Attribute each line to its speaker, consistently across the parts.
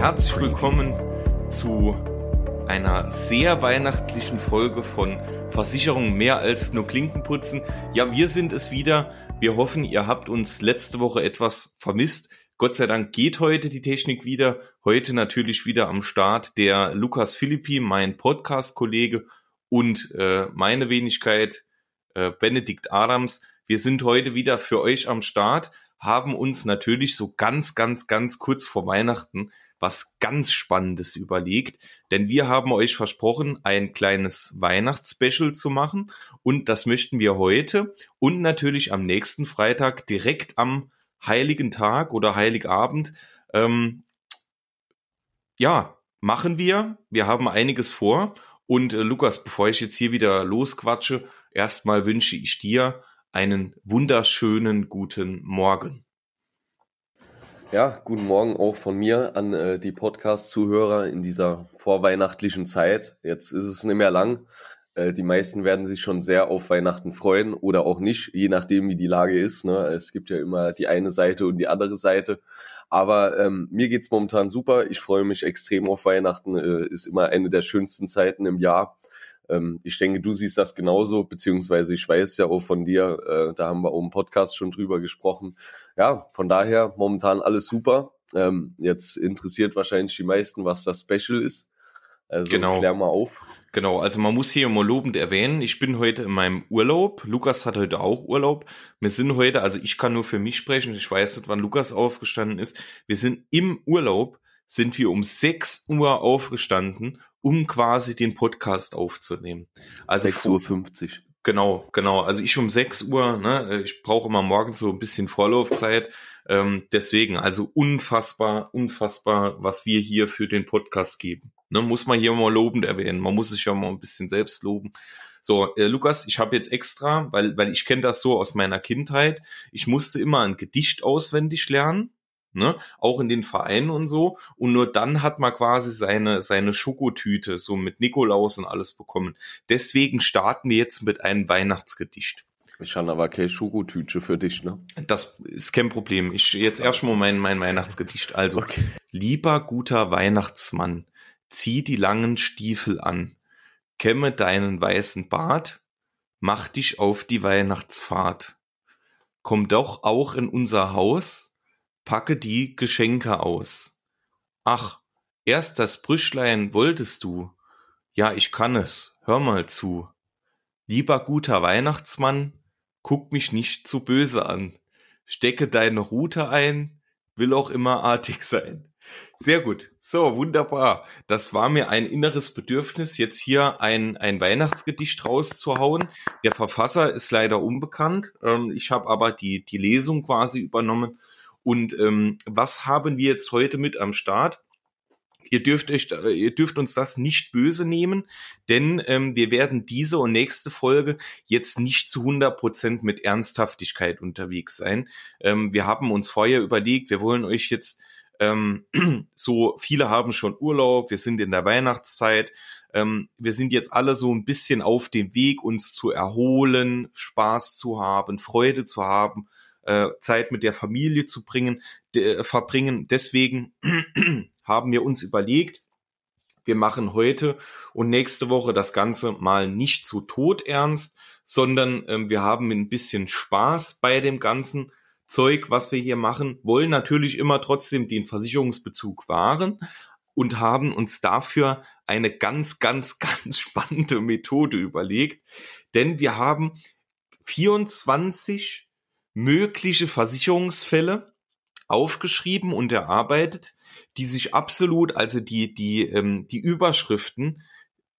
Speaker 1: Herzlich willkommen zu einer sehr weihnachtlichen Folge von Versicherung mehr als nur Klinkenputzen. Ja, wir sind es wieder. Wir hoffen, ihr habt uns letzte Woche etwas vermisst. Gott sei Dank geht heute die Technik wieder. Heute natürlich wieder am Start der Lukas Philippi, mein Podcast-Kollege und äh, meine Wenigkeit äh, Benedikt Adams. Wir sind heute wieder für euch am Start haben uns natürlich so ganz, ganz, ganz kurz vor Weihnachten was ganz Spannendes überlegt, denn wir haben euch versprochen, ein kleines Weihnachtsspecial zu machen und das möchten wir heute und natürlich am nächsten Freitag direkt am Heiligen Tag oder Heiligabend. Ähm, ja, machen wir. Wir haben einiges vor und äh, Lukas, bevor ich jetzt hier wieder losquatsche, erstmal wünsche ich dir einen wunderschönen guten Morgen.
Speaker 2: Ja, guten Morgen auch von mir an äh, die Podcast-Zuhörer in dieser vorweihnachtlichen Zeit. Jetzt ist es nicht mehr lang. Äh, die meisten werden sich schon sehr auf Weihnachten freuen oder auch nicht, je nachdem, wie die Lage ist. Ne? Es gibt ja immer die eine Seite und die andere Seite. Aber ähm, mir geht's momentan super. Ich freue mich extrem auf Weihnachten. Äh, ist immer eine der schönsten Zeiten im Jahr. Ähm, ich denke, du siehst das genauso, beziehungsweise ich weiß ja auch von dir, äh, da haben wir auch im Podcast schon drüber gesprochen. Ja, von daher momentan alles super. Ähm, jetzt interessiert wahrscheinlich die meisten, was das Special ist. Also
Speaker 1: genau.
Speaker 2: klär mal auf.
Speaker 1: Genau, also man muss hier mal lobend erwähnen, ich bin heute in meinem Urlaub. Lukas hat heute auch Urlaub. Wir sind heute, also ich kann nur für mich sprechen, ich weiß nicht, wann Lukas aufgestanden ist. Wir sind im Urlaub, sind wir um 6 Uhr aufgestanden um quasi den Podcast aufzunehmen.
Speaker 2: Also 6.50 Uhr.
Speaker 1: Genau, genau. Also ich um 6 Uhr, ne, ich brauche immer morgens so ein bisschen Vorlaufzeit. Ähm, deswegen, also unfassbar, unfassbar, was wir hier für den Podcast geben. Ne, muss man hier mal lobend erwähnen. Man muss sich ja mal ein bisschen selbst loben. So, äh, Lukas, ich habe jetzt extra, weil, weil ich kenne das so aus meiner Kindheit, ich musste immer ein Gedicht auswendig lernen ne? Auch in den Vereinen und so. Und nur dann hat man quasi seine, seine Schokotüte, so mit Nikolaus und alles bekommen. Deswegen starten wir jetzt mit einem Weihnachtsgedicht.
Speaker 2: Ich habe aber keine Schokotüte für dich, ne?
Speaker 1: Das ist kein Problem. Ich jetzt erstmal mein, mein Weihnachtsgedicht. Also, okay. lieber guter Weihnachtsmann, zieh die langen Stiefel an, kämme deinen weißen Bart, mach dich auf die Weihnachtsfahrt. Komm doch auch in unser Haus, Packe die Geschenke aus. Ach, erst das Brüschlein wolltest du. Ja, ich kann es, hör mal zu. Lieber guter Weihnachtsmann, guck mich nicht zu böse an. Stecke deine Rute ein, will auch immer artig sein. Sehr gut. So, wunderbar. Das war mir ein inneres Bedürfnis, jetzt hier ein, ein Weihnachtsgedicht rauszuhauen. Der Verfasser ist leider unbekannt. Ähm, ich habe aber die, die Lesung quasi übernommen und ähm, was haben wir jetzt heute mit am Start? Ihr dürft euch, ihr dürft uns das nicht böse nehmen, denn ähm, wir werden diese und nächste Folge jetzt nicht zu 100 Prozent mit Ernsthaftigkeit unterwegs sein. Ähm, wir haben uns vorher überlegt, wir wollen euch jetzt ähm, so viele haben schon Urlaub, wir sind in der Weihnachtszeit, ähm, wir sind jetzt alle so ein bisschen auf dem Weg, uns zu erholen, Spaß zu haben, Freude zu haben äh, Zeit mit der Familie zu bringen, de, äh, verbringen. Deswegen haben wir uns überlegt, wir machen heute und nächste Woche das Ganze mal nicht so todernst, sondern ähm, wir haben ein bisschen Spaß bei dem ganzen Zeug, was wir hier machen, wollen natürlich immer trotzdem den Versicherungsbezug wahren und haben uns dafür eine ganz, ganz, ganz spannende Methode überlegt, denn wir haben 24 mögliche Versicherungsfälle aufgeschrieben und erarbeitet, die sich absolut, also die, die, ähm, die Überschriften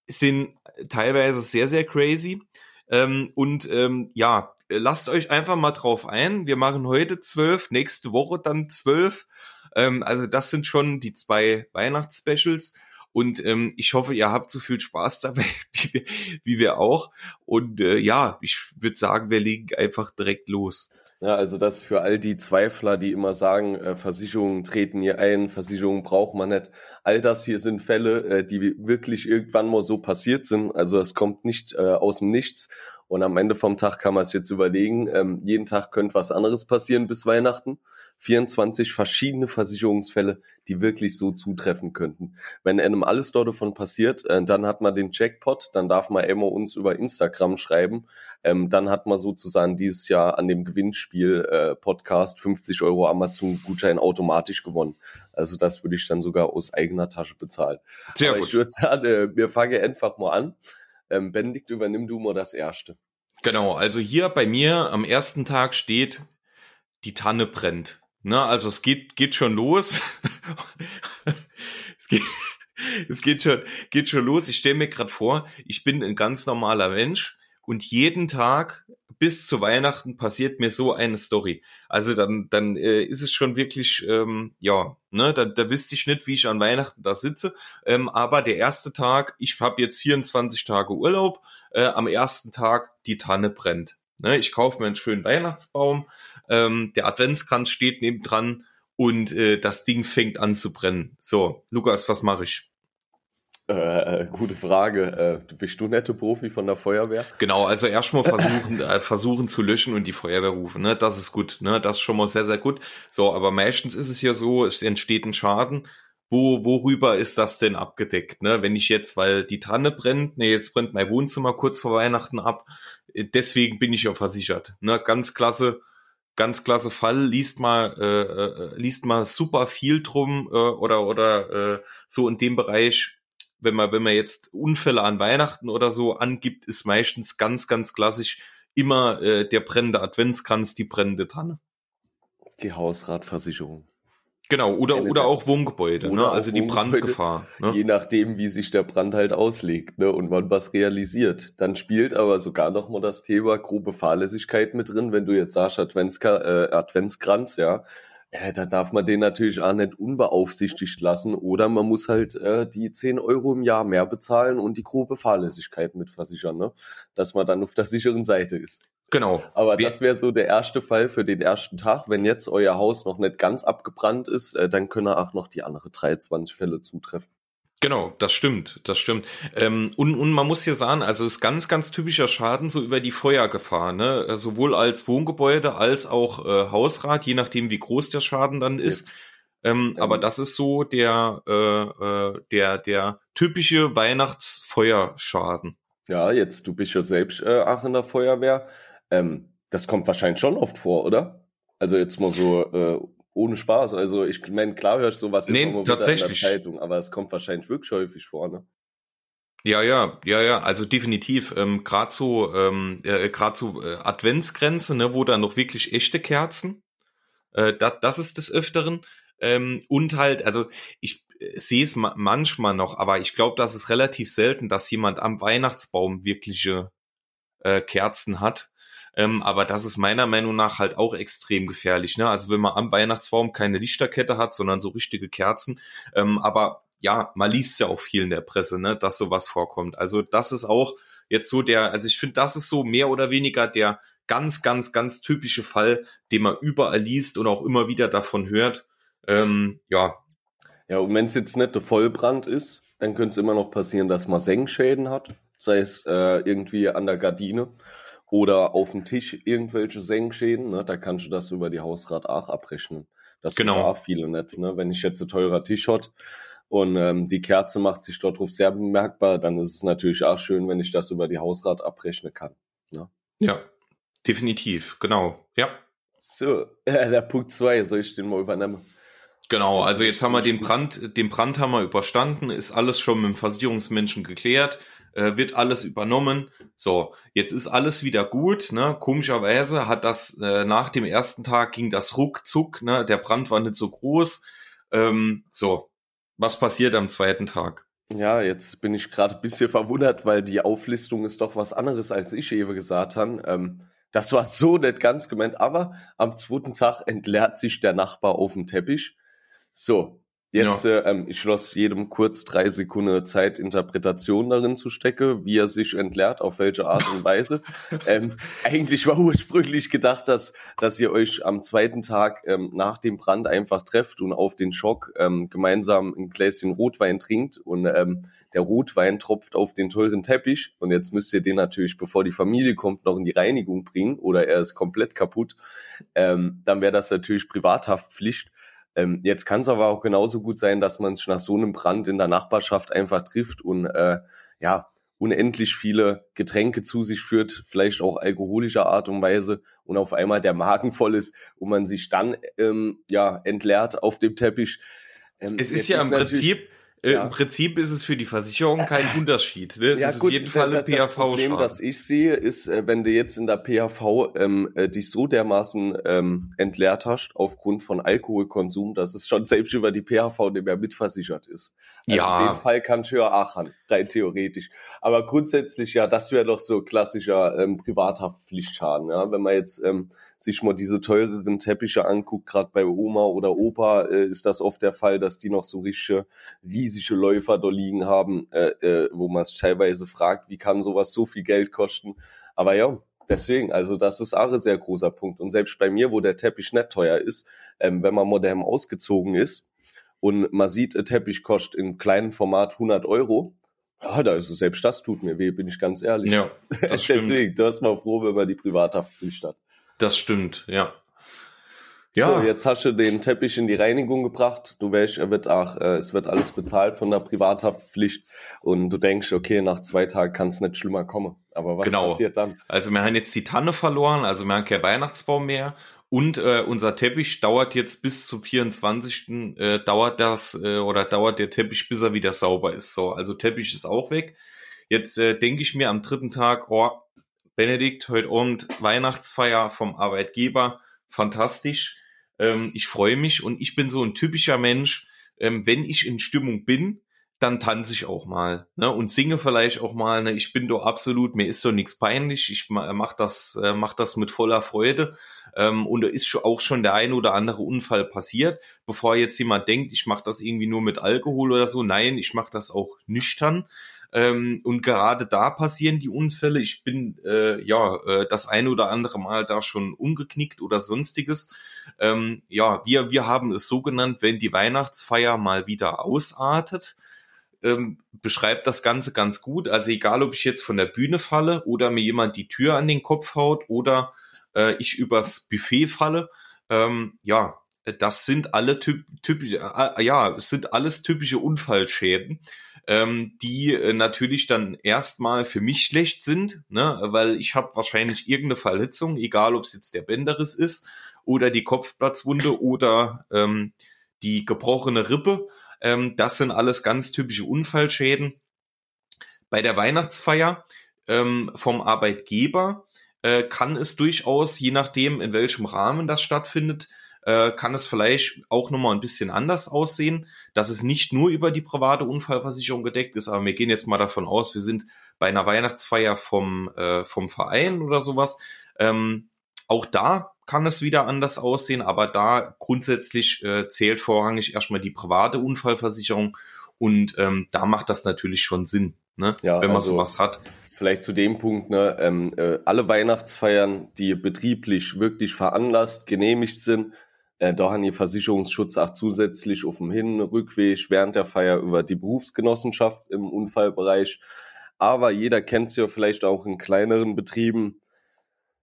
Speaker 1: sind teilweise sehr, sehr crazy. Ähm, und ähm, ja, lasst euch einfach mal drauf ein. Wir machen heute zwölf, nächste Woche dann zwölf. Ähm, also das sind schon die zwei Weihnachtsspecials. Und ähm, ich hoffe, ihr habt so viel Spaß dabei, wie wir, wie wir auch. Und äh, ja, ich würde sagen, wir legen einfach direkt los.
Speaker 2: Ja, also das für all die Zweifler, die immer sagen, äh, Versicherungen treten hier ein, Versicherungen braucht man nicht. All das hier sind Fälle, äh, die wirklich irgendwann mal so passiert sind. Also es kommt nicht äh, aus dem Nichts. Und am Ende vom Tag kann man es jetzt überlegen, ähm, jeden Tag könnte was anderes passieren bis Weihnachten. 24 verschiedene Versicherungsfälle, die wirklich so zutreffen könnten. Wenn einem alles dort davon passiert, äh, dann hat man den Jackpot, dann darf man immer uns über Instagram schreiben. Ähm, dann hat man sozusagen dieses Jahr an dem Gewinnspiel äh, Podcast 50 Euro Amazon-Gutschein automatisch gewonnen. Also das würde ich dann sogar aus eigener Tasche bezahlen. Sehr Aber gut. Ich würde sagen, äh, wir fangen einfach mal an. Ähm, Benedikt, übernimm du mal das erste.
Speaker 1: Genau, also hier bei mir am ersten Tag steht, die Tanne brennt. Na, also es geht, geht schon los. es, geht, es geht schon, geht schon los. Ich stelle mir gerade vor, ich bin ein ganz normaler Mensch und jeden Tag bis zu Weihnachten passiert mir so eine Story. Also dann, dann äh, ist es schon wirklich, ähm, ja, ne, da, da wüsste ich nicht, wie ich an Weihnachten da sitze. Ähm, aber der erste Tag, ich habe jetzt 24 Tage Urlaub, äh, am ersten Tag die Tanne brennt. Ne, ich kaufe mir einen schönen Weihnachtsbaum, ähm, der Adventskranz steht nebendran und äh, das Ding fängt an zu brennen. So, Lukas, was mache ich?
Speaker 2: Äh, gute Frage. Äh, bist du nette Profi von der Feuerwehr?
Speaker 1: Genau, also erstmal versuchen, äh, versuchen zu löschen und die Feuerwehr rufen. Ne? Das ist gut. Ne? Das ist schon mal sehr, sehr gut. So, aber meistens ist es ja so, es entsteht ein Schaden. Wo, worüber ist das denn abgedeckt? Ne? Wenn ich jetzt, weil die Tanne brennt, ne, jetzt brennt mein Wohnzimmer kurz vor Weihnachten ab, äh, deswegen bin ich ja versichert. Ne? Ganz klasse ganz klasse Fall, liest mal, äh, äh, liest mal super viel drum äh, oder oder äh, so in dem Bereich. Wenn man wenn man jetzt Unfälle an Weihnachten oder so angibt, ist meistens ganz ganz klassisch immer äh, der brennende Adventskranz, die brennende Tanne.
Speaker 2: Die Hausratversicherung.
Speaker 1: Genau, oder, oder auch Wohngebäude, ne? oder ne? also die Brandgefahr.
Speaker 2: Ne? Je nachdem, wie sich der Brand halt auslegt ne? und man was realisiert. Dann spielt aber sogar noch mal das Thema grobe Fahrlässigkeit mit drin. Wenn du jetzt sagst, Adventska, äh, Adventskranz, ja, äh, da darf man den natürlich auch nicht unbeaufsichtigt lassen oder man muss halt äh, die 10 Euro im Jahr mehr bezahlen und die grobe Fahrlässigkeit mitversichern, ne? dass man dann auf der sicheren Seite ist.
Speaker 1: Genau.
Speaker 2: Aber das wäre so der erste Fall für den ersten Tag. Wenn jetzt euer Haus noch nicht ganz abgebrannt ist, äh, dann können auch noch die anderen 23 Fälle zutreffen.
Speaker 1: Genau, das stimmt, das stimmt. Ähm, und, und man muss hier sagen, also ist ganz, ganz typischer Schaden so über die Feuergefahr, ne? Äh, sowohl als Wohngebäude als auch äh, Hausrat, je nachdem wie groß der Schaden dann ist. Ähm, ähm, aber das ist so der, äh, äh, der, der typische Weihnachtsfeuerschaden.
Speaker 2: Ja, jetzt, du bist ja selbst äh, auch in der Feuerwehr. Ähm, das kommt wahrscheinlich schon oft vor, oder? Also jetzt mal so äh, ohne Spaß. Also ich meine, klar hörst du sowas
Speaker 1: nee, immer tatsächlich. in
Speaker 2: der Zeitung, aber es kommt wahrscheinlich wirklich häufig vor, ne?
Speaker 1: Ja, ja, ja, ja, also definitiv. Ähm, gerade so, ähm, äh, gerade so äh, Adventsgrenze, ne, wo dann noch wirklich echte Kerzen. Äh, das, das ist des Öfteren. Ähm, und halt, also ich äh, sehe es ma manchmal noch, aber ich glaube, das ist relativ selten, dass jemand am Weihnachtsbaum wirkliche äh, Kerzen hat. Ähm, aber das ist meiner Meinung nach halt auch extrem gefährlich. Ne? Also wenn man am Weihnachtsbaum keine Lichterkette hat, sondern so richtige Kerzen. Ähm, aber ja, man liest ja auch viel in der Presse, ne, dass sowas vorkommt. Also das ist auch jetzt so der, also ich finde, das ist so mehr oder weniger der ganz, ganz, ganz typische Fall, den man überall liest und auch immer wieder davon hört. Ähm, ja.
Speaker 2: Ja, und wenn es jetzt nicht der Vollbrand ist, dann könnte es immer noch passieren, dass man Senkschäden hat, sei es äh, irgendwie an der Gardine oder auf dem Tisch irgendwelche Senkschäden, ne, da kannst du das über die Hausrat auch abrechnen. Das genau. auch viele nicht. Ne? Wenn ich jetzt ein teurer Tisch hat und ähm, die Kerze macht sich dort drauf sehr bemerkbar, dann ist es natürlich auch schön, wenn ich das über die Hausrat abrechnen kann. Ne?
Speaker 1: Ja, definitiv, genau. Ja.
Speaker 2: So, äh, der Punkt zwei, soll ich den mal übernehmen?
Speaker 1: Genau, also jetzt haben wir den Brand, den Brand haben wir überstanden, ist alles schon mit dem Versicherungsmenschen geklärt äh, wird alles übernommen. So, jetzt ist alles wieder gut. Ne? Komischerweise hat das äh, nach dem ersten Tag ging das ruckzuck. Ne? Der Brand war nicht so groß. Ähm, so, was passiert am zweiten Tag?
Speaker 2: Ja, jetzt bin ich gerade ein bisschen verwundert, weil die Auflistung ist doch was anderes, als ich eben gesagt habe. Ähm, das war so nicht ganz gemeint, aber am zweiten Tag entleert sich der Nachbar auf dem Teppich. So, Jetzt, ja. äh, ähm, ich schloss jedem kurz drei Sekunden Zeit, Interpretation darin zu stecken, wie er sich entleert, auf welche Art und Weise. ähm, eigentlich war ursprünglich gedacht, dass, dass ihr euch am zweiten Tag ähm, nach dem Brand einfach trefft und auf den Schock ähm, gemeinsam ein Gläschen Rotwein trinkt und ähm, der Rotwein tropft auf den teuren Teppich und jetzt müsst ihr den natürlich, bevor die Familie kommt, noch in die Reinigung bringen oder er ist komplett kaputt. Ähm, dann wäre das natürlich Privathaftpflicht. Ähm, jetzt kann es aber auch genauso gut sein, dass man sich nach so einem Brand in der Nachbarschaft einfach trifft und äh, ja, unendlich viele Getränke zu sich führt, vielleicht auch alkoholischer Art und Weise und auf einmal der Magen voll ist und man sich dann ähm, ja entleert auf dem Teppich.
Speaker 1: Ähm, es ist ja im Prinzip äh, ja. Im Prinzip ist es für die Versicherung kein Unterschied. Ne? Es ja, ist gut, auf jeden Fall ein
Speaker 2: PHV. Das Problem, das ich sehe, ist, äh, wenn du jetzt in der PHV ähm, äh, dich so dermaßen ähm, entleert hast aufgrund von Alkoholkonsum, dass es schon selbst über die PHV nicht mehr mitversichert ist. Also ja. den Fall kann ich ja Aachen, rein theoretisch. Aber grundsätzlich, ja, das wäre doch so klassischer ähm, Privathaftpflichtschaden. Ja? Wenn man jetzt ähm, sich mal diese teureren Teppiche anguckt, gerade bei Oma oder Opa, äh, ist das oft der Fall, dass die noch so richtige, riesige Läufer da liegen haben, äh, äh, wo man es teilweise fragt, wie kann sowas so viel Geld kosten. Aber ja, deswegen, also das ist auch ein sehr großer Punkt. Und selbst bei mir, wo der Teppich nicht teuer ist, ähm, wenn man modern ausgezogen ist und man sieht, ein Teppich kostet in kleinem Format 100 Euro, ja, da ist es selbst das tut mir weh, bin ich ganz ehrlich. Ja, das Deswegen, du hast mal froh, wenn man die Privathaftpflicht hat.
Speaker 1: Das stimmt, ja.
Speaker 2: Ja. So, jetzt hast du den Teppich in die Reinigung gebracht. Du weißt, er wird auch, äh, es wird alles bezahlt von der Privathaftpflicht und du denkst, okay, nach zwei Tagen kann es nicht schlimmer kommen. Aber was genau. passiert dann?
Speaker 1: Also wir haben jetzt die Tanne verloren, also wir haben kein Weihnachtsbaum mehr und äh, unser Teppich dauert jetzt bis zum 24. Äh, dauert das äh, oder dauert der Teppich, bis er wieder sauber ist. So, also Teppich ist auch weg. Jetzt äh, denke ich mir am dritten Tag, oh, Benedikt, heute Abend Weihnachtsfeier vom Arbeitgeber, fantastisch. Ähm, ich freue mich und ich bin so ein typischer Mensch, ähm, wenn ich in Stimmung bin, dann tanze ich auch mal ne, und singe vielleicht auch mal. Ne, ich bin doch absolut, mir ist so nichts peinlich. Ich mach das, äh, mach das mit voller Freude. Ähm, und da ist auch schon der ein oder andere Unfall passiert, bevor jetzt jemand denkt, ich mache das irgendwie nur mit Alkohol oder so. Nein, ich mache das auch nüchtern. Ähm, und gerade da passieren die Unfälle. Ich bin äh, ja äh, das ein oder andere Mal da schon umgeknickt oder sonstiges. Ähm, ja, wir, wir haben es so genannt, wenn die Weihnachtsfeier mal wieder ausartet, ähm, beschreibt das Ganze ganz gut. Also egal, ob ich jetzt von der Bühne falle oder mir jemand die Tür an den Kopf haut oder äh, ich übers Buffet falle, ähm, ja, das sind alle typ, typische, äh, ja, es sind alles typische Unfallschäden ähm, die äh, natürlich dann erstmal für mich schlecht sind, ne? weil ich habe wahrscheinlich irgendeine Verletzung, egal ob es jetzt der Bänderriss ist oder die Kopfplatzwunde oder ähm, die gebrochene Rippe. Ähm, das sind alles ganz typische Unfallschäden. Bei der Weihnachtsfeier ähm, vom Arbeitgeber äh, kann es durchaus, je nachdem, in welchem Rahmen das stattfindet, äh, kann es vielleicht auch nochmal ein bisschen anders aussehen, dass es nicht nur über die private Unfallversicherung gedeckt ist, aber wir gehen jetzt mal davon aus, wir sind bei einer Weihnachtsfeier vom, äh, vom Verein oder sowas. Ähm, auch da kann es wieder anders aussehen, aber da grundsätzlich äh, zählt vorrangig erstmal die private Unfallversicherung und ähm, da macht das natürlich schon Sinn, ne? ja, wenn man also, sowas hat.
Speaker 2: Vielleicht zu dem Punkt, ne, ähm, äh, alle Weihnachtsfeiern, die betrieblich wirklich veranlasst, genehmigt sind, äh, da haben die Versicherungsschutz auch zusätzlich auf dem Hin-, Rückweg während der Feier über die Berufsgenossenschaft im Unfallbereich. Aber jeder kennt es ja vielleicht auch in kleineren Betrieben.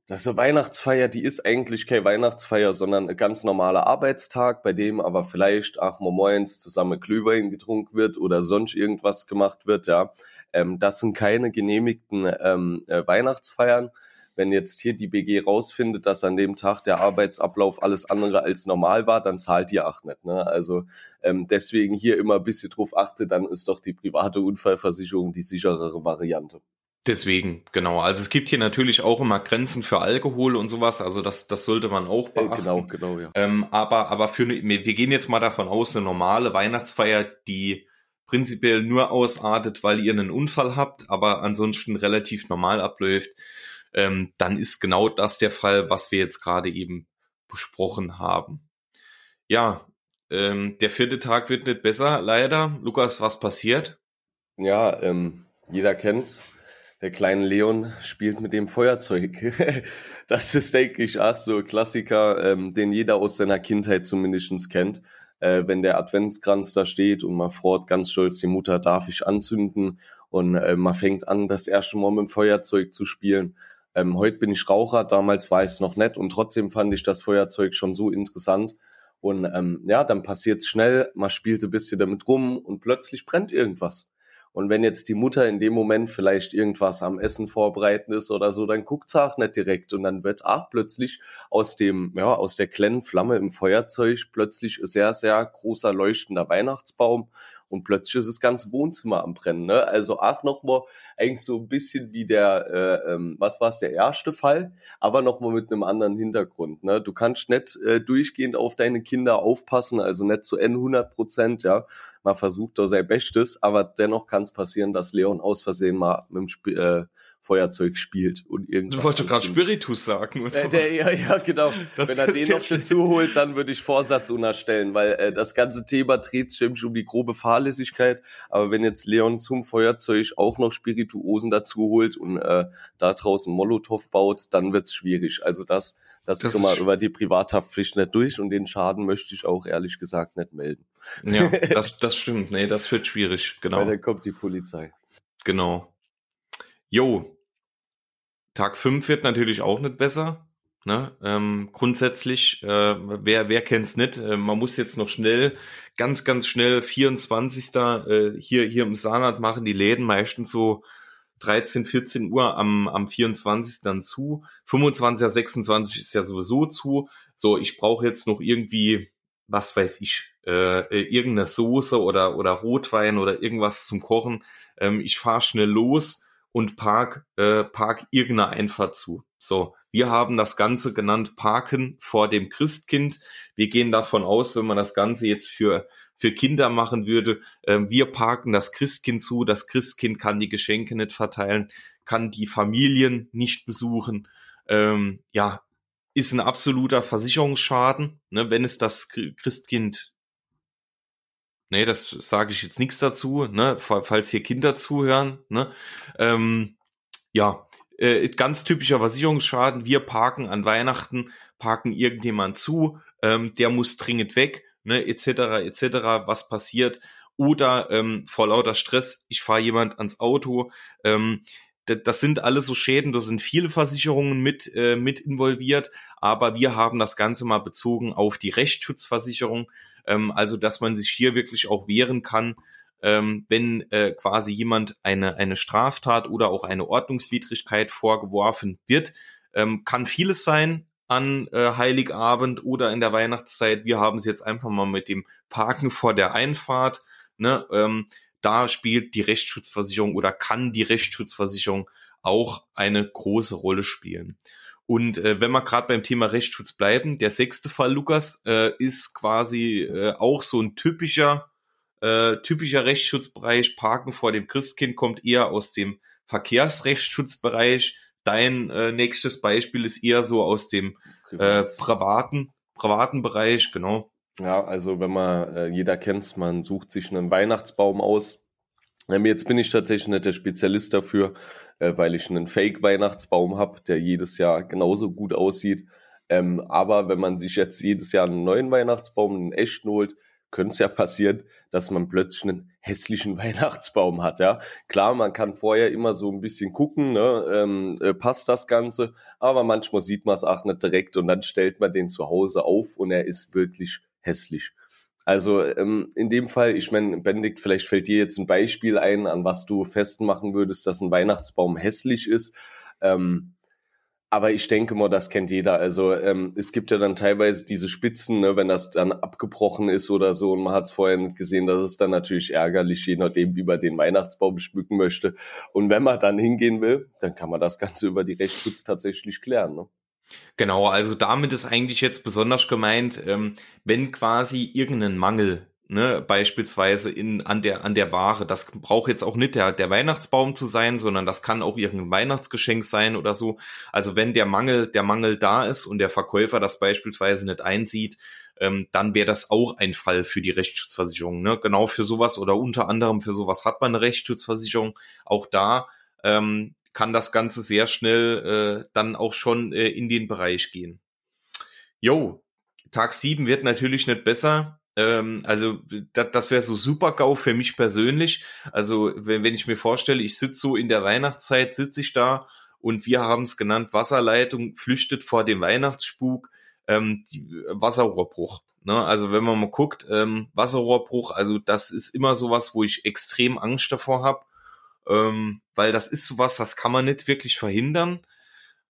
Speaker 2: Das ist eine Weihnachtsfeier, die ist eigentlich keine Weihnachtsfeier, sondern ein ganz normaler Arbeitstag, bei dem aber vielleicht auch moins zusammen Glühwein getrunken wird oder sonst irgendwas gemacht wird, ja. Ähm, das sind keine genehmigten ähm, äh, Weihnachtsfeiern wenn jetzt hier die BG rausfindet, dass an dem Tag der Arbeitsablauf alles andere als normal war, dann zahlt die auch nicht. Ne? Also ähm, deswegen hier immer ein bisschen drauf achte, dann ist doch die private Unfallversicherung die sicherere Variante.
Speaker 1: Deswegen, genau. Also es gibt hier natürlich auch immer Grenzen für Alkohol und sowas. Also das, das sollte man auch
Speaker 2: beachten. Genau, genau, ja.
Speaker 1: Ähm, aber, aber für eine, wir gehen jetzt mal davon aus, eine normale Weihnachtsfeier, die prinzipiell nur ausartet, weil ihr einen Unfall habt, aber ansonsten relativ normal abläuft, ähm, dann ist genau das der Fall, was wir jetzt gerade eben besprochen haben. Ja, ähm, der vierte Tag wird nicht besser, leider. Lukas, was passiert?
Speaker 2: Ja, ähm, jeder kennt's. Der kleine Leon spielt mit dem Feuerzeug. das ist, denke ich, auch so ein Klassiker, ähm, den jeder aus seiner Kindheit zumindest kennt. Äh, wenn der Adventskranz da steht und man freut ganz stolz, die Mutter darf ich anzünden und äh, man fängt an, das erste Mal mit dem Feuerzeug zu spielen. Ähm, heute bin ich Raucher, damals war ich es noch nett und trotzdem fand ich das Feuerzeug schon so interessant. Und ähm, ja, dann passiert's schnell, man spielt ein bisschen damit rum und plötzlich brennt irgendwas. Und wenn jetzt die Mutter in dem Moment vielleicht irgendwas am Essen vorbereiten ist oder so, dann guckt's auch nicht direkt und dann wird auch plötzlich aus dem, ja, aus der kleinen Flamme im Feuerzeug plötzlich sehr, sehr großer leuchtender Weihnachtsbaum und plötzlich ist das ganze Wohnzimmer am Brennen. Ne? Also auch nochmal eigentlich so ein bisschen wie der, äh, ähm, was war es, der erste Fall, aber nochmal mit einem anderen Hintergrund. Ne? Du kannst nicht äh, durchgehend auf deine Kinder aufpassen, also nicht zu N 100 Prozent, ja. Man versucht da sein Bestes, aber dennoch kann es passieren, dass Leon aus Versehen mal mit dem Sp äh, Feuerzeug spielt und irgendwas.
Speaker 1: Du wolltest gerade Spiritus sagen,
Speaker 2: oder? Äh, der, ja, ja, genau. Das Wenn er den noch dazu holt, dann würde ich Vorsatz unterstellen, weil äh, das ganze Thema dreht sich um die grobe Fahrlässigkeit. Aber wenn jetzt Leon zum Feuerzeug auch noch Spirituosen dazu holt und äh, da draußen Molotow baut, dann wird's schwierig. Also das, das, das kommen wir über die Privathaftpflicht nicht durch und den Schaden möchte ich auch ehrlich gesagt nicht melden.
Speaker 1: Ja, das, das stimmt. Nee, das wird schwierig, genau. Weil
Speaker 2: dann kommt die Polizei.
Speaker 1: Genau. Jo, Tag 5 wird natürlich auch nicht besser. Ne? Ähm, grundsätzlich, äh, wer, wer kennt's nicht, äh, man muss jetzt noch schnell, ganz, ganz schnell 24. Äh, hier, hier im Saarland machen die Läden meistens so 13, 14 Uhr am, am 24. dann zu. 25, 26 ist ja sowieso zu. So, ich brauche jetzt noch irgendwie, was weiß ich, äh, äh, irgendeine Soße oder, oder Rotwein oder irgendwas zum Kochen. Ähm, ich fahre schnell los und park, äh, park irgendeiner Einfahrt zu. So, wir haben das Ganze genannt Parken vor dem Christkind. Wir gehen davon aus, wenn man das Ganze jetzt für für Kinder machen würde, äh, wir parken das Christkind zu, das Christkind kann die Geschenke nicht verteilen, kann die Familien nicht besuchen. Ähm, ja, ist ein absoluter Versicherungsschaden, ne, wenn es das Christkind Nee, das sage ich jetzt nichts dazu, ne, falls hier Kinder zuhören. Ne? Ähm, ja, äh, ganz typischer Versicherungsschaden. Wir parken an Weihnachten, parken irgendjemand zu, ähm, der muss dringend weg, ne, etc. etc. Was passiert? Oder ähm, vor lauter Stress, ich fahre jemand ans Auto. Ähm, das sind alles so Schäden, da sind viele Versicherungen mit, äh, mit involviert, aber wir haben das Ganze mal bezogen auf die Rechtsschutzversicherung. Ähm, also, dass man sich hier wirklich auch wehren kann, ähm, wenn äh, quasi jemand eine, eine Straftat oder auch eine Ordnungswidrigkeit vorgeworfen wird. Ähm, kann vieles sein an äh, Heiligabend oder in der Weihnachtszeit. Wir haben es jetzt einfach mal mit dem Parken vor der Einfahrt. Ne? Ähm, da spielt die Rechtsschutzversicherung oder kann die Rechtsschutzversicherung auch eine große Rolle spielen. Und äh, wenn wir gerade beim Thema Rechtsschutz bleiben, der sechste Fall, Lukas, äh, ist quasi äh, auch so ein typischer, äh, typischer Rechtsschutzbereich. Parken vor dem Christkind kommt eher aus dem Verkehrsrechtsschutzbereich. Dein äh, nächstes Beispiel ist eher so aus dem äh, privaten, privaten Bereich, genau.
Speaker 2: Ja, also wenn man, äh, jeder kennt's, man sucht sich einen Weihnachtsbaum aus. Ähm, jetzt bin ich tatsächlich nicht der Spezialist dafür äh, weil ich einen Fake-Weihnachtsbaum habe, der jedes Jahr genauso gut aussieht. Ähm, aber wenn man sich jetzt jedes Jahr einen neuen Weihnachtsbaum, einen echten holt, könnte es ja passieren, dass man plötzlich einen hässlichen Weihnachtsbaum hat, ja. Klar, man kann vorher immer so ein bisschen gucken, ne, ähm, äh, passt das Ganze, aber manchmal sieht man es auch nicht direkt und dann stellt man den zu Hause auf und er ist wirklich hässlich. Also ähm, in dem Fall, ich meine, Benedikt, vielleicht fällt dir jetzt ein Beispiel ein, an was du festmachen würdest, dass ein Weihnachtsbaum hässlich ist. Ähm, aber ich denke mal, das kennt jeder. Also ähm, es gibt ja dann teilweise diese Spitzen, ne, wenn das dann abgebrochen ist oder so und man hat es vorher nicht gesehen, das ist dann natürlich ärgerlich, je nachdem, wie man den Weihnachtsbaum schmücken möchte. Und wenn man dann hingehen will, dann kann man das Ganze über die Rechtsschutz tatsächlich klären. Ne?
Speaker 1: Genau, also damit ist eigentlich jetzt besonders gemeint, ähm, wenn quasi irgendein Mangel ne, beispielsweise in, an der, an der Ware. Das braucht jetzt auch nicht der, der Weihnachtsbaum zu sein, sondern das kann auch irgendein Weihnachtsgeschenk sein oder so. Also wenn der Mangel, der Mangel da ist und der Verkäufer das beispielsweise nicht einsieht, ähm, dann wäre das auch ein Fall für die Rechtsschutzversicherung. Ne? Genau für sowas oder unter anderem für sowas hat man eine Rechtsschutzversicherung. Auch da ähm, kann das Ganze sehr schnell äh, dann auch schon äh, in den Bereich gehen. Jo, Tag sieben wird natürlich nicht besser. Ähm, also das, das wäre so super GAU für mich persönlich. Also wenn, wenn ich mir vorstelle, ich sitze so in der Weihnachtszeit, sitze ich da und wir haben es genannt, Wasserleitung flüchtet vor dem Weihnachtsspuk, ähm, die, Wasserrohrbruch. Ne? Also wenn man mal guckt, ähm, Wasserrohrbruch, also das ist immer sowas, wo ich extrem Angst davor habe, ähm, weil das ist sowas, das kann man nicht wirklich verhindern.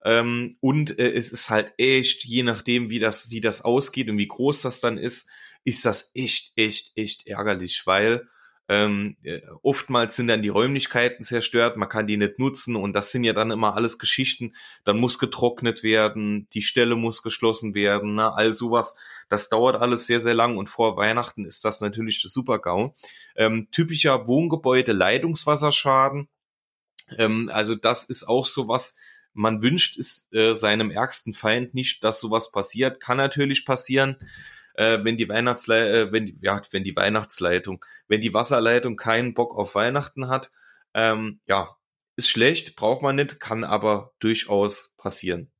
Speaker 1: Ähm, und äh, es ist halt echt, je nachdem, wie das, wie das ausgeht und wie groß das dann ist, ist das echt, echt, echt ärgerlich, weil ähm, äh, oftmals sind dann die Räumlichkeiten zerstört, man kann die nicht nutzen und das sind ja dann immer alles Geschichten. Dann muss getrocknet werden, die Stelle muss geschlossen werden, ne, all sowas. Das dauert alles sehr, sehr lang und vor Weihnachten ist das natürlich das Super-GAU. Ähm, typischer Wohngebäude Leitungswasserschaden. Ähm, also das ist auch sowas, man wünscht es äh, seinem ärgsten Feind nicht, dass sowas passiert. Kann natürlich passieren äh, wenn die Weihnachtsle äh, wenn die, ja, wenn die Weihnachtsleitung, wenn die Wasserleitung keinen Bock auf Weihnachten hat, ähm, ja, ist schlecht, braucht man nicht, kann aber durchaus passieren.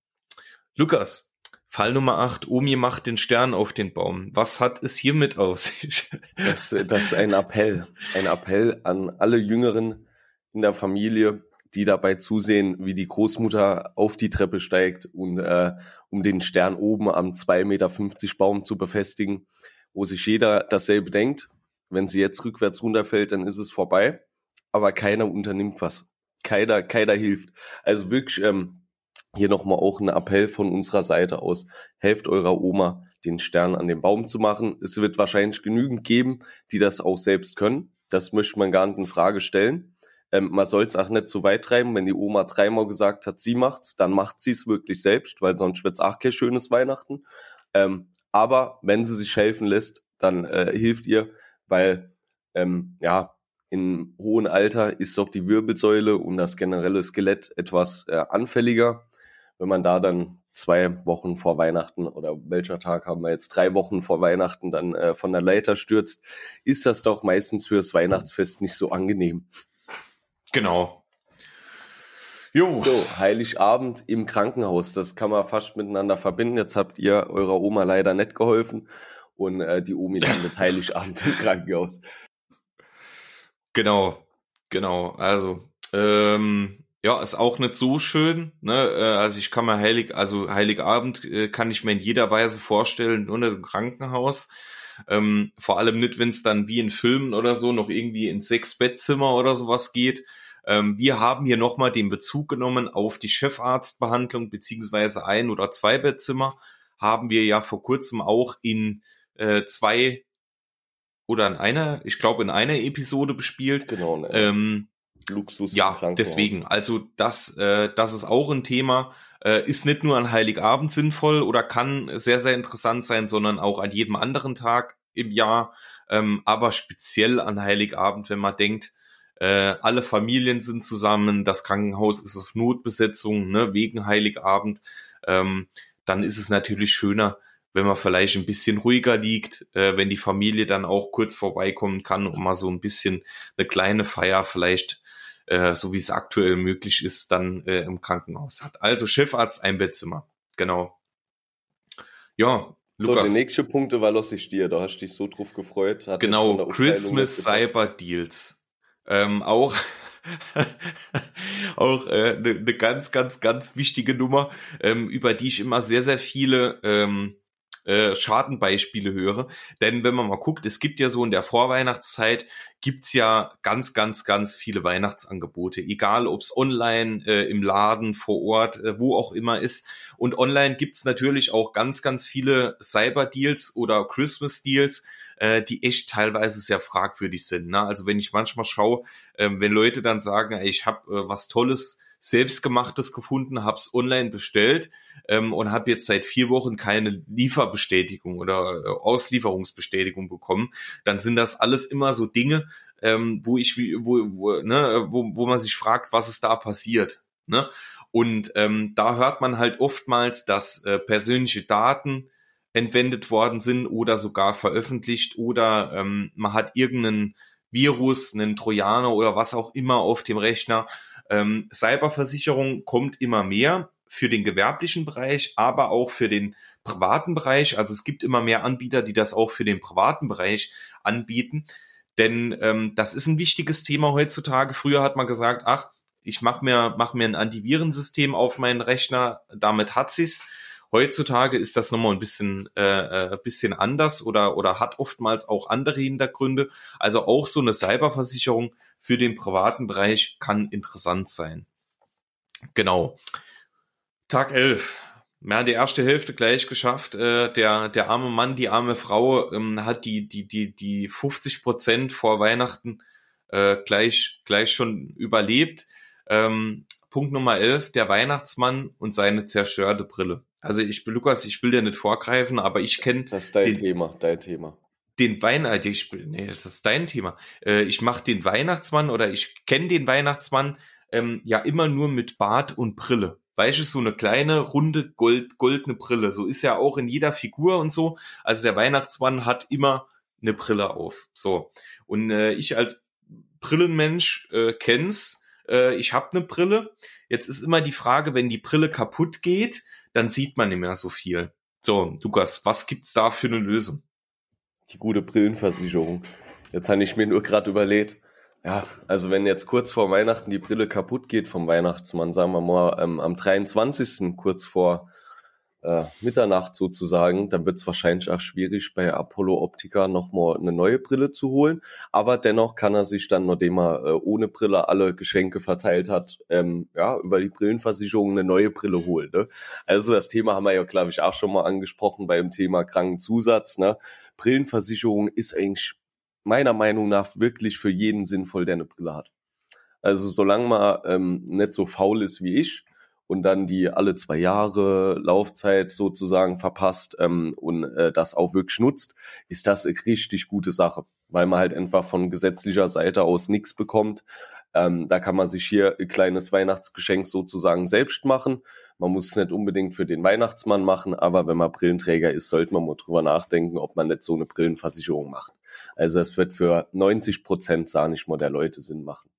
Speaker 1: Lukas, Fall Nummer 8, Omi macht den Stern auf den Baum. Was hat es hiermit auf sich?
Speaker 2: Das, das ist ein Appell. Ein Appell an alle Jüngeren in der Familie, die dabei zusehen, wie die Großmutter auf die Treppe steigt und äh, um den Stern oben am 2,50 Meter Baum zu befestigen, wo sich jeder dasselbe denkt. Wenn sie jetzt rückwärts runterfällt, dann ist es vorbei. Aber keiner unternimmt was. Keiner, keiner hilft. Also wirklich ähm, hier nochmal auch ein Appell von unserer Seite aus. Helft eurer Oma, den Stern an den Baum zu machen. Es wird wahrscheinlich genügend geben, die das auch selbst können. Das möchte man gar nicht in Frage stellen. Ähm, man soll es auch nicht zu weit treiben. Wenn die Oma dreimal gesagt hat, sie macht's, dann macht sie es wirklich selbst, weil sonst wird's auch kein schönes Weihnachten. Ähm, aber wenn sie sich helfen lässt, dann äh, hilft ihr, weil ähm, ja im hohen Alter ist doch die Wirbelsäule und das generelle Skelett etwas äh, anfälliger. Wenn man da dann zwei Wochen vor Weihnachten oder welcher Tag haben wir jetzt drei Wochen vor Weihnachten dann äh, von der Leiter stürzt, ist das doch meistens fürs Weihnachtsfest nicht so angenehm.
Speaker 1: Genau.
Speaker 2: Jo. So, Heiligabend im Krankenhaus, das kann man fast miteinander verbinden. Jetzt habt ihr eurer Oma leider nicht geholfen und äh, die Omi dann mit Heiligabend im Krankenhaus.
Speaker 1: Genau, genau. Also, ähm, ja, ist auch nicht so schön. Ne? Äh, also ich kann mir Heilig, also Heiligabend äh, kann ich mir in jeder Weise vorstellen, nur nicht im Krankenhaus. Ähm, vor allem nicht, wenn es dann wie in Filmen oder so noch irgendwie ins Sechs-Bettzimmer oder sowas geht. Ähm, wir haben hier nochmal den Bezug genommen auf die Chefarztbehandlung beziehungsweise ein- oder zwei Bettzimmer. Haben wir ja vor kurzem auch in äh, zwei oder in einer, ich glaube in einer Episode bespielt.
Speaker 2: Genau.
Speaker 1: Ne. Ähm,
Speaker 2: Luxus.
Speaker 1: Ja, deswegen. Also das, äh, das ist auch ein Thema. Äh, ist nicht nur an Heiligabend sinnvoll oder kann sehr, sehr interessant sein, sondern auch an jedem anderen Tag im Jahr. Ähm, aber speziell an Heiligabend, wenn man denkt, äh, alle Familien sind zusammen, das Krankenhaus ist auf Notbesetzung, ne, wegen Heiligabend, ähm, dann ist es natürlich schöner, wenn man vielleicht ein bisschen ruhiger liegt, äh, wenn die Familie dann auch kurz vorbeikommen kann und mal so ein bisschen eine kleine Feier vielleicht, äh, so wie es aktuell möglich ist, dann äh, im Krankenhaus hat. Also Chefarzt, ein Bettzimmer. Genau. Ja,
Speaker 2: Lukas. So, die nächste Punkte war lustig dir, da hast du dich so drauf gefreut.
Speaker 1: Hat genau, Christmas Cyber Deals ähm, auch auch eine äh, ne, ne ganz, ganz, ganz wichtige Nummer, ähm, über die ich immer sehr, sehr viele ähm, äh, Schadenbeispiele höre. Denn wenn man mal guckt, es gibt ja so in der Vorweihnachtszeit, gibt's ja ganz, ganz, ganz viele Weihnachtsangebote. Egal, ob's online, äh, im Laden, vor Ort, äh, wo auch immer ist. Und online gibt's natürlich auch ganz, ganz viele Cyber-Deals oder Christmas-Deals, äh, die echt teilweise sehr fragwürdig sind. Ne? Also wenn ich manchmal schaue, äh, wenn Leute dann sagen, ey, ich habe äh, was Tolles selbstgemachtes gefunden, hab's online bestellt ähm, und habe jetzt seit vier Wochen keine Lieferbestätigung oder äh, Auslieferungsbestätigung bekommen, dann sind das alles immer so Dinge, ähm, wo ich, wo, wo, ne, wo, wo man sich fragt, was ist da passiert. Ne? Und ähm, da hört man halt oftmals, dass äh, persönliche Daten entwendet worden sind oder sogar veröffentlicht oder ähm, man hat irgendeinen Virus, einen Trojaner oder was auch immer auf dem Rechner. Ähm, Cyberversicherung kommt immer mehr für den gewerblichen Bereich, aber auch für den privaten Bereich. Also es gibt immer mehr Anbieter, die das auch für den privaten Bereich anbieten. Denn ähm, das ist ein wichtiges Thema heutzutage. Früher hat man gesagt, ach, ich mache mir, mach mir ein Antivirensystem auf meinen Rechner, damit hat sie's. Heutzutage ist das nochmal ein bisschen, äh, äh, bisschen anders oder, oder hat oftmals auch andere Hintergründe. Also auch so eine Cyberversicherung für den privaten Bereich kann interessant sein. Genau. Tag 11. Wir haben die erste Hälfte gleich geschafft. Äh, der, der arme Mann, die arme Frau ähm, hat die, die, die, die 50 Prozent vor Weihnachten äh, gleich, gleich schon überlebt. Ähm, Punkt Nummer 11, der Weihnachtsmann und seine zerstörte Brille. Also ich, Lukas, ich will dir nicht vorgreifen, aber ich kenne.
Speaker 2: Das ist dein den, Thema, dein Thema.
Speaker 1: Den Weihnacht, ich, nee, das ist dein Thema. Äh, ich mache den Weihnachtsmann oder ich kenne den Weihnachtsmann ähm, ja immer nur mit Bart und Brille weißt du, so eine kleine, runde, gold, goldene Brille. So ist ja auch in jeder Figur und so. Also der Weihnachtsmann hat immer eine Brille auf. So. Und äh, ich als Brillenmensch äh, kenn's. Äh, ich habe eine Brille. Jetzt ist immer die Frage, wenn die Brille kaputt geht, dann sieht man nicht mehr so viel. So, Lukas, was gibt's da für eine Lösung?
Speaker 2: Die gute Brillenversicherung. Jetzt habe ich mir nur gerade überlegt, ja, also wenn jetzt kurz vor Weihnachten die Brille kaputt geht vom Weihnachtsmann, sagen wir mal ähm, am 23. kurz vor äh, Mitternacht sozusagen, dann wird es wahrscheinlich auch schwierig bei Apollo Optica nochmal eine neue Brille zu holen. Aber dennoch kann er sich dann, nachdem er äh, ohne Brille alle Geschenke verteilt hat, ähm, ja, über die Brillenversicherung eine neue Brille holen. Ne? Also das Thema haben wir ja, glaube ich, auch schon mal angesprochen beim Thema Krankenzusatz. Ne? Brillenversicherung ist eigentlich meiner Meinung nach wirklich für jeden sinnvoll, der eine Brille hat. Also solange man ähm, nicht so faul ist wie ich und dann die alle zwei Jahre Laufzeit sozusagen verpasst ähm, und äh, das auch wirklich nutzt, ist das eine richtig gute Sache, weil man halt einfach von gesetzlicher Seite aus nichts bekommt. Ähm, da kann man sich hier ein kleines Weihnachtsgeschenk sozusagen selbst machen. Man muss es nicht unbedingt für den Weihnachtsmann machen, aber wenn man Brillenträger ist, sollte man mal drüber nachdenken, ob man nicht so eine Brillenversicherung macht. Also es wird für 90 Prozent, sah nicht mal der Leute Sinn machen.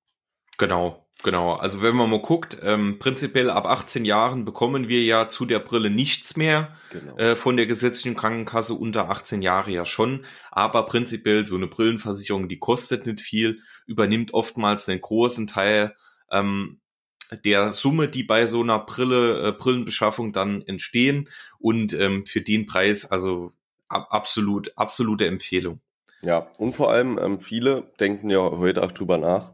Speaker 1: Genau, genau. Also wenn man mal guckt, ähm, prinzipiell ab 18 Jahren bekommen wir ja zu der Brille nichts mehr genau. äh, von der gesetzlichen Krankenkasse, unter 18 Jahre ja schon. Aber prinzipiell so eine Brillenversicherung, die kostet nicht viel, übernimmt oftmals einen großen Teil ähm, der Summe, die bei so einer Brille, äh, Brillenbeschaffung dann entstehen. Und ähm, für den Preis, also ab, absolut, absolute Empfehlung.
Speaker 2: Ja, und vor allem ähm, viele denken ja heute auch drüber nach.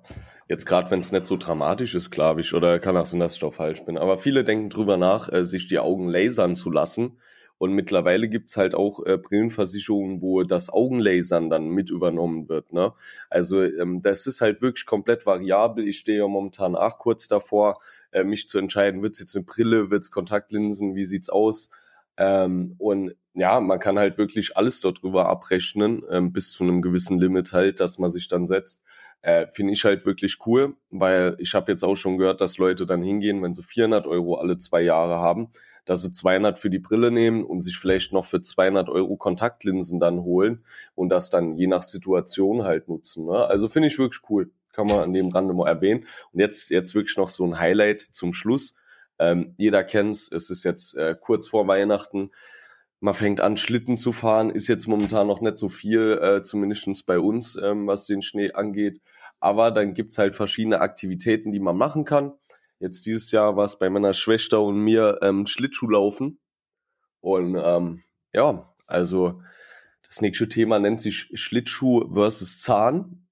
Speaker 2: Jetzt gerade, wenn es nicht so dramatisch ist, glaube ich, oder kann auch sein, dass ich doch falsch bin. Aber viele denken drüber nach, äh, sich die Augen lasern zu lassen. Und mittlerweile gibt's halt auch äh, Brillenversicherungen, wo das Augenlasern dann mit übernommen wird. Ne? Also ähm, das ist halt wirklich komplett variabel. Ich stehe ja momentan auch kurz davor, äh, mich zu entscheiden, wird's jetzt eine Brille, wird's Kontaktlinsen, wie sieht's aus? Ähm, und ja, man kann halt wirklich alles dort drüber abrechnen, ähm, bis zu einem gewissen Limit halt, dass man sich dann setzt. Äh, Finde ich halt wirklich cool, weil ich habe jetzt auch schon gehört, dass Leute dann hingehen, wenn sie 400 Euro alle zwei Jahre haben, dass sie 200 für die Brille nehmen und sich vielleicht noch für 200 Euro Kontaktlinsen dann holen und das dann je nach Situation halt nutzen. Ne? Also finde ich wirklich cool, kann man an dem Rande mal erwähnen. Und jetzt, jetzt wirklich noch so ein Highlight zum Schluss. Ähm, jeder kennt's, es ist jetzt äh, kurz vor Weihnachten. Man fängt an, Schlitten zu fahren, ist jetzt momentan noch nicht so viel, äh, zumindest bei uns, ähm, was den Schnee angeht. Aber dann gibt's halt verschiedene Aktivitäten, die man machen kann. Jetzt dieses Jahr war es bei meiner Schwester und mir ähm, Schlittschuhlaufen. Und ähm, ja, also das nächste Thema nennt sich Schlittschuh versus Zahn.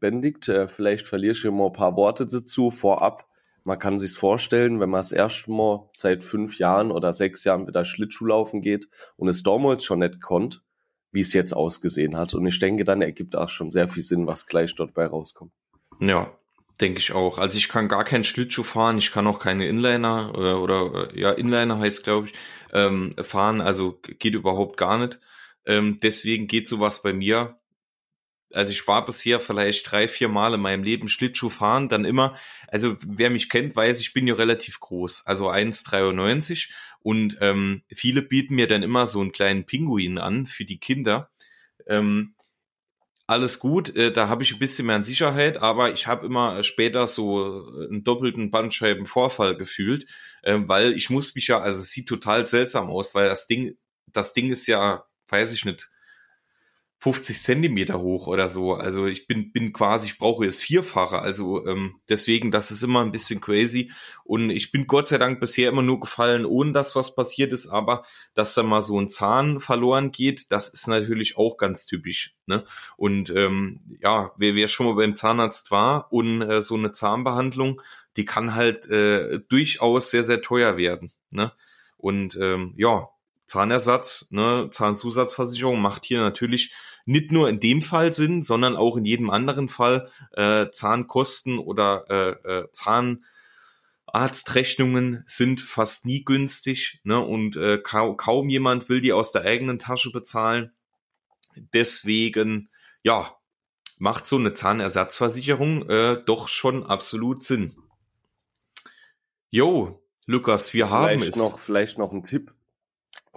Speaker 2: Bendigt, äh, vielleicht verlierst du mal ein paar Worte dazu vorab man kann sich's vorstellen, wenn man das erste Mal seit fünf Jahren oder sechs Jahren wieder Schlittschuhlaufen geht und es damals schon nicht konnt, wie es jetzt ausgesehen hat. Und ich denke, dann ergibt auch schon sehr viel Sinn, was gleich dort bei rauskommt.
Speaker 1: Ja, denke ich auch. Also ich kann gar keinen Schlittschuh fahren, ich kann auch keine Inliner oder, oder ja, Inliner heißt, glaube ich, ähm, fahren. Also geht überhaupt gar nicht. Ähm, deswegen geht sowas bei mir also ich war bisher vielleicht drei, vier Mal in meinem Leben Schlittschuh fahren, dann immer, also wer mich kennt, weiß, ich bin ja relativ groß, also 1,93 Und ähm, viele bieten mir dann immer so einen kleinen Pinguin an für die Kinder. Ähm, alles gut, äh, da habe ich ein bisschen mehr an Sicherheit, aber ich habe immer später so einen doppelten Bandscheibenvorfall gefühlt, äh, weil ich muss mich ja, also es sieht total seltsam aus, weil das Ding, das Ding ist ja, weiß ich nicht, 50 Zentimeter hoch oder so. Also ich bin, bin quasi, ich brauche jetzt Vierfache. Also ähm, deswegen, das ist immer ein bisschen crazy. Und ich bin Gott sei Dank bisher immer nur gefallen, ohne dass was passiert ist. Aber dass da mal so ein Zahn verloren geht, das ist natürlich auch ganz typisch. Ne? Und ähm, ja, wer, wer schon mal beim Zahnarzt war und äh, so eine Zahnbehandlung, die kann halt äh, durchaus sehr, sehr teuer werden. Ne? Und ähm, ja, Zahnersatz, ne, Zahnzusatzversicherung macht hier natürlich nicht nur in dem Fall Sinn, sondern auch in jedem anderen Fall äh, Zahnkosten oder äh, äh, Zahnarztrechnungen sind fast nie günstig ne, und äh, kaum, kaum jemand will die aus der eigenen Tasche bezahlen. Deswegen, ja, macht so eine Zahnersatzversicherung äh, doch schon absolut Sinn. Jo, Lukas, wir
Speaker 2: vielleicht
Speaker 1: haben es.
Speaker 2: Noch, vielleicht noch ein Tipp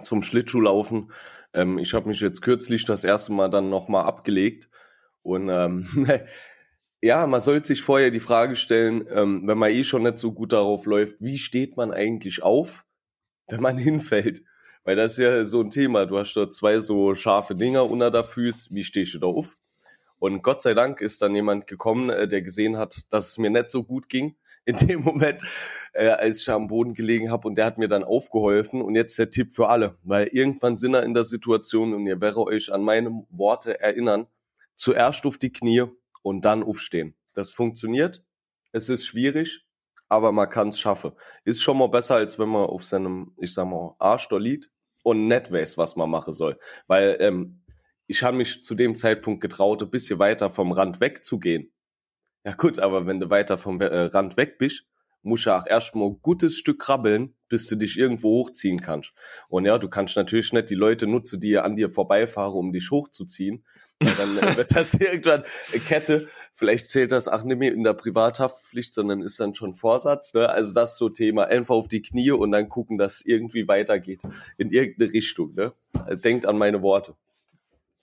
Speaker 2: zum Schlittschuhlaufen. Ähm, ich habe mich jetzt kürzlich das erste Mal dann nochmal abgelegt. Und ähm, ja, man sollte sich vorher die Frage stellen, ähm, wenn man eh schon nicht so gut darauf läuft, wie steht man eigentlich auf, wenn man hinfällt? Weil das ist ja so ein Thema. Du hast da zwei so scharfe Dinger unter der Füße. Wie stehst du da auf? Und Gott sei Dank ist dann jemand gekommen, äh, der gesehen hat, dass es mir nicht so gut ging in dem Moment, äh, als ich am Boden gelegen habe und der hat mir dann aufgeholfen und jetzt der Tipp für alle, weil irgendwann sind wir in der Situation und ihr werdet euch an meine Worte erinnern, zuerst auf die Knie und dann aufstehen. Das funktioniert, es ist schwierig, aber man kann es schaffen. Ist schon mal besser, als wenn man auf seinem, ich sag mal, Arsch da liegt und nicht weiß, was man machen soll. Weil ähm, ich habe mich zu dem Zeitpunkt getraut, ein bisschen weiter vom Rand wegzugehen. Ja gut, aber wenn du weiter vom äh, Rand weg bist, musst du auch erstmal ein gutes Stück krabbeln, bis du dich irgendwo hochziehen kannst. Und ja, du kannst natürlich nicht die Leute nutzen, die an dir vorbeifahren, um dich hochzuziehen. Dann äh, wird das irgendwann eine Kette. Vielleicht zählt das auch nicht mehr in der Privathaftpflicht, sondern ist dann schon Vorsatz. Ne? Also das ist so Thema. Einfach auf die Knie und dann gucken, dass es irgendwie weitergeht. In irgendeine Richtung. Ne? Denkt an meine Worte.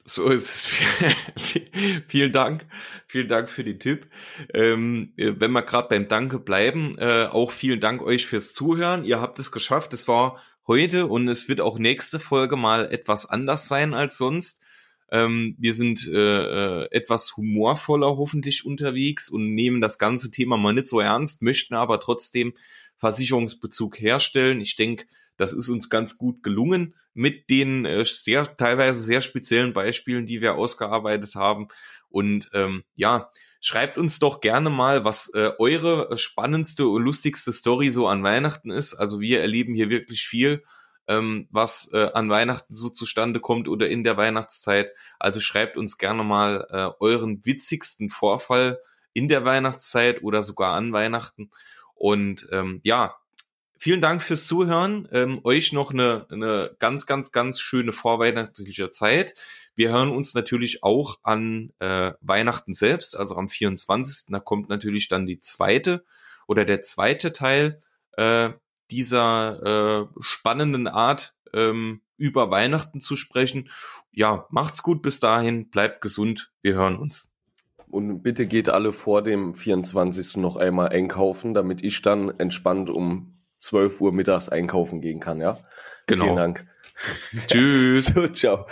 Speaker 1: So ist es. Vielen Dank. Vielen Dank für den Tipp. Ähm, wenn wir gerade beim Danke bleiben, äh, auch vielen Dank euch fürs Zuhören. Ihr habt es geschafft. Es war heute und es wird auch nächste Folge mal etwas anders sein als sonst. Ähm, wir sind äh, äh, etwas humorvoller hoffentlich unterwegs und nehmen das ganze Thema mal nicht so ernst, möchten aber trotzdem Versicherungsbezug herstellen. Ich denke, das ist uns ganz gut gelungen mit den äh, sehr teilweise sehr speziellen Beispielen, die wir ausgearbeitet haben. Und ähm, ja, schreibt uns doch gerne mal, was äh, eure spannendste und lustigste Story so an Weihnachten ist. Also wir erleben hier wirklich viel, ähm, was äh, an Weihnachten so zustande kommt oder in der Weihnachtszeit. Also schreibt uns gerne mal äh, euren witzigsten Vorfall in der Weihnachtszeit oder sogar an Weihnachten. Und ähm, ja, vielen Dank fürs Zuhören. Ähm, euch noch eine, eine ganz, ganz, ganz schöne vorweihnachtliche Zeit. Wir hören uns natürlich auch an äh, Weihnachten selbst, also am 24. Da kommt natürlich dann die zweite oder der zweite Teil äh, dieser äh, spannenden Art ähm, über Weihnachten zu sprechen. Ja, macht's gut bis dahin, bleibt gesund, wir hören uns.
Speaker 2: Und bitte geht alle vor dem 24. noch einmal einkaufen, damit ich dann entspannt um 12 Uhr mittags einkaufen gehen kann, ja?
Speaker 1: Genau.
Speaker 2: Vielen Dank.
Speaker 1: Tschüss.
Speaker 2: so, ciao.